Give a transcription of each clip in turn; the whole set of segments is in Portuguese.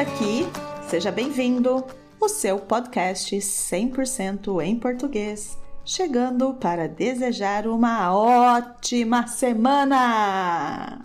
aqui, seja bem-vindo. O seu podcast 100% em português, chegando para desejar uma ótima semana.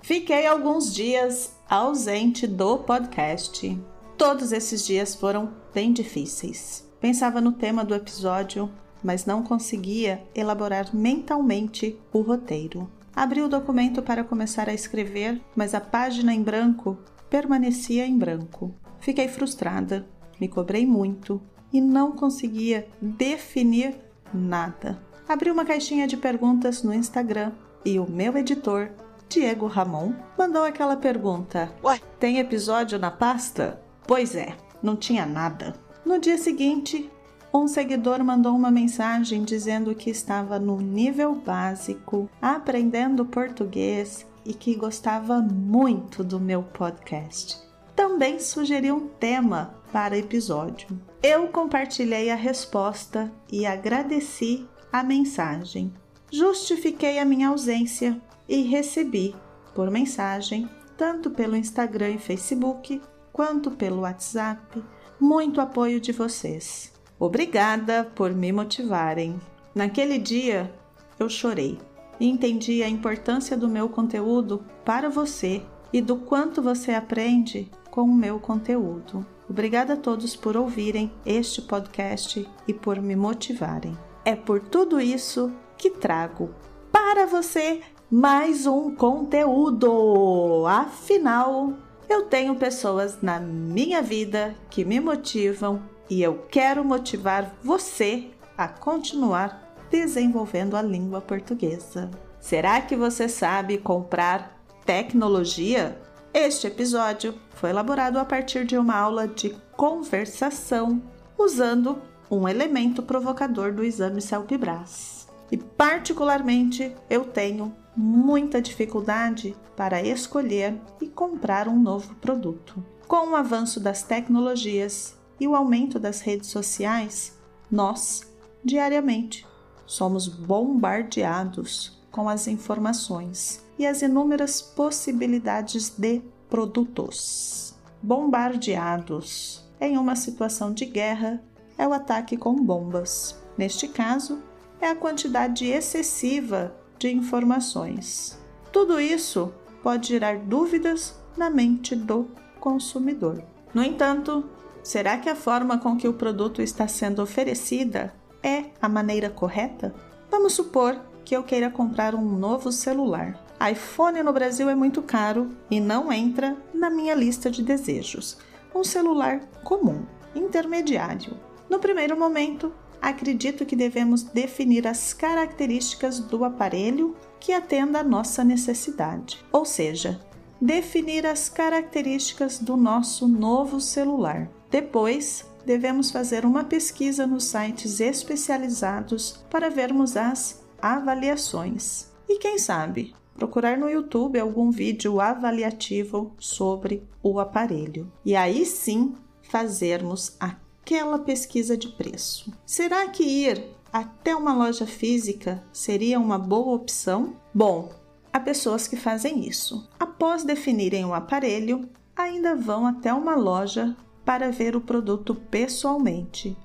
Fiquei alguns dias ausente do podcast. Todos esses dias foram bem difíceis. Pensava no tema do episódio, mas não conseguia elaborar mentalmente o roteiro. Abri o documento para começar a escrever, mas a página em branco permanecia em branco. Fiquei frustrada, me cobrei muito e não conseguia definir nada. Abri uma caixinha de perguntas no Instagram e o meu editor, Diego Ramon, mandou aquela pergunta: Ué, tem episódio na pasta? Pois é, não tinha nada. No dia seguinte, um seguidor mandou uma mensagem dizendo que estava no nível básico, aprendendo português e que gostava muito do meu podcast. Também sugeriu um tema para episódio. Eu compartilhei a resposta e agradeci a mensagem. Justifiquei a minha ausência e recebi por mensagem, tanto pelo Instagram e Facebook, quanto pelo WhatsApp, muito apoio de vocês. Obrigada por me motivarem. Naquele dia eu chorei e entendi a importância do meu conteúdo para você e do quanto você aprende com o meu conteúdo. Obrigada a todos por ouvirem este podcast e por me motivarem. É por tudo isso que trago para você mais um conteúdo. Afinal, eu tenho pessoas na minha vida que me motivam e eu quero motivar você a continuar desenvolvendo a língua portuguesa. Será que você sabe comprar tecnologia? Este episódio foi elaborado a partir de uma aula de conversação usando um elemento provocador do exame CELPE-BRAS. E particularmente eu tenho muita dificuldade para escolher e comprar um novo produto. Com o avanço das tecnologias e o aumento das redes sociais, nós, diariamente, somos bombardeados com as informações e as inúmeras possibilidades de produtos. Bombardeados em uma situação de guerra é o ataque com bombas. Neste caso, é a quantidade excessiva de informações. Tudo isso pode gerar dúvidas na mente do consumidor. No entanto, Será que a forma com que o produto está sendo oferecida é a maneira correta? Vamos supor que eu queira comprar um novo celular. iPhone no Brasil é muito caro e não entra na minha lista de desejos. Um celular comum, intermediário. No primeiro momento, acredito que devemos definir as características do aparelho que atenda à nossa necessidade, ou seja, definir as características do nosso novo celular. Depois, devemos fazer uma pesquisa nos sites especializados para vermos as avaliações. E quem sabe, procurar no YouTube algum vídeo avaliativo sobre o aparelho. E aí sim fazermos aquela pesquisa de preço. Será que ir até uma loja física seria uma boa opção? Bom, há pessoas que fazem isso. Após definirem o aparelho, ainda vão até uma loja para ver o produto pessoalmente,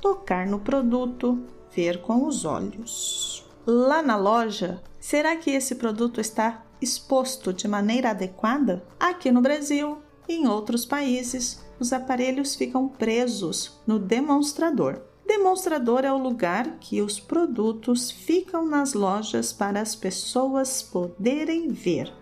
tocar no produto, ver com os olhos. Lá na loja, será que esse produto está exposto de maneira adequada? Aqui no Brasil e em outros países, os aparelhos ficam presos no demonstrador. Demonstrador é o lugar que os produtos ficam nas lojas para as pessoas poderem ver.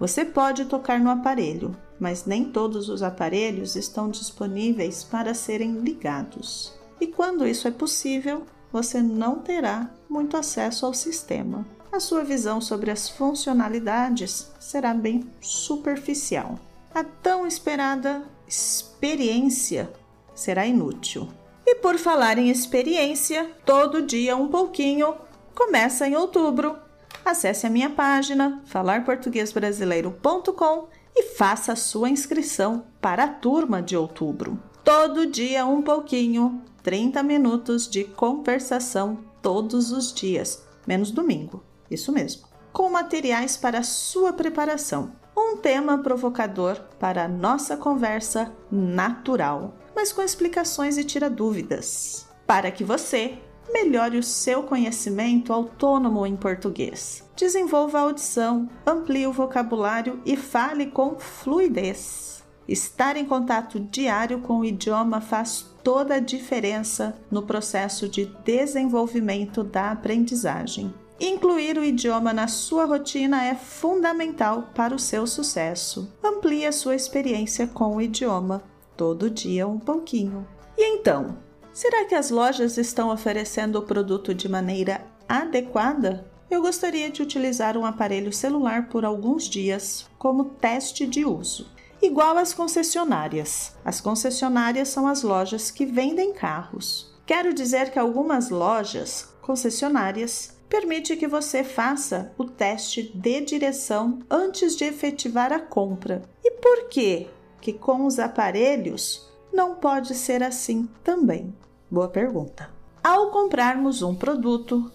Você pode tocar no aparelho, mas nem todos os aparelhos estão disponíveis para serem ligados. E quando isso é possível, você não terá muito acesso ao sistema. A sua visão sobre as funcionalidades será bem superficial. A tão esperada experiência será inútil. E por falar em experiência, todo dia um pouquinho começa em outubro. Acesse a minha página falarportuguesbrasileiro.com faça sua inscrição para a turma de outubro. Todo dia um pouquinho, 30 minutos de conversação todos os dias, menos domingo. Isso mesmo. com materiais para sua preparação. Um tema provocador para nossa conversa natural, mas com explicações e tira dúvidas, para que você melhore o seu conhecimento autônomo em português. Desenvolva a audição, amplie o vocabulário e fale com fluidez. Estar em contato diário com o idioma faz toda a diferença no processo de desenvolvimento da aprendizagem. Incluir o idioma na sua rotina é fundamental para o seu sucesso. Amplie a sua experiência com o idioma, todo dia um pouquinho. E então, Será que as lojas estão oferecendo o produto de maneira adequada? Eu gostaria de utilizar um aparelho celular por alguns dias como teste de uso. Igual às concessionárias. As concessionárias são as lojas que vendem carros. Quero dizer que algumas lojas, concessionárias, permite que você faça o teste de direção antes de efetivar a compra. E por que que com os aparelhos não pode ser assim também? Boa pergunta. Ao comprarmos um produto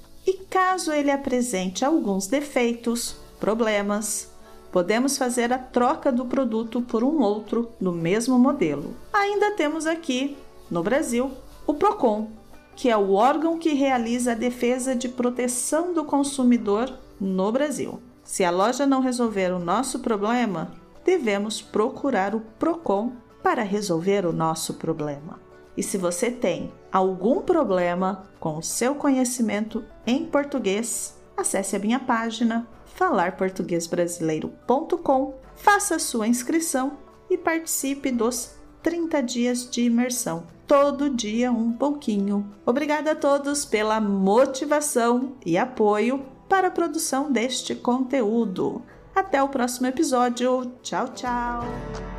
caso ele apresente alguns defeitos, problemas, podemos fazer a troca do produto por um outro do mesmo modelo. Ainda temos aqui, no Brasil, o Procon, que é o órgão que realiza a defesa de proteção do consumidor no Brasil. Se a loja não resolver o nosso problema, devemos procurar o Procon para resolver o nosso problema. E se você tem algum problema com o seu conhecimento em português, acesse a minha página falarportuguesbrasileiro.com, faça sua inscrição e participe dos 30 dias de imersão. Todo dia um pouquinho. Obrigada a todos pela motivação e apoio para a produção deste conteúdo. Até o próximo episódio. Tchau, tchau!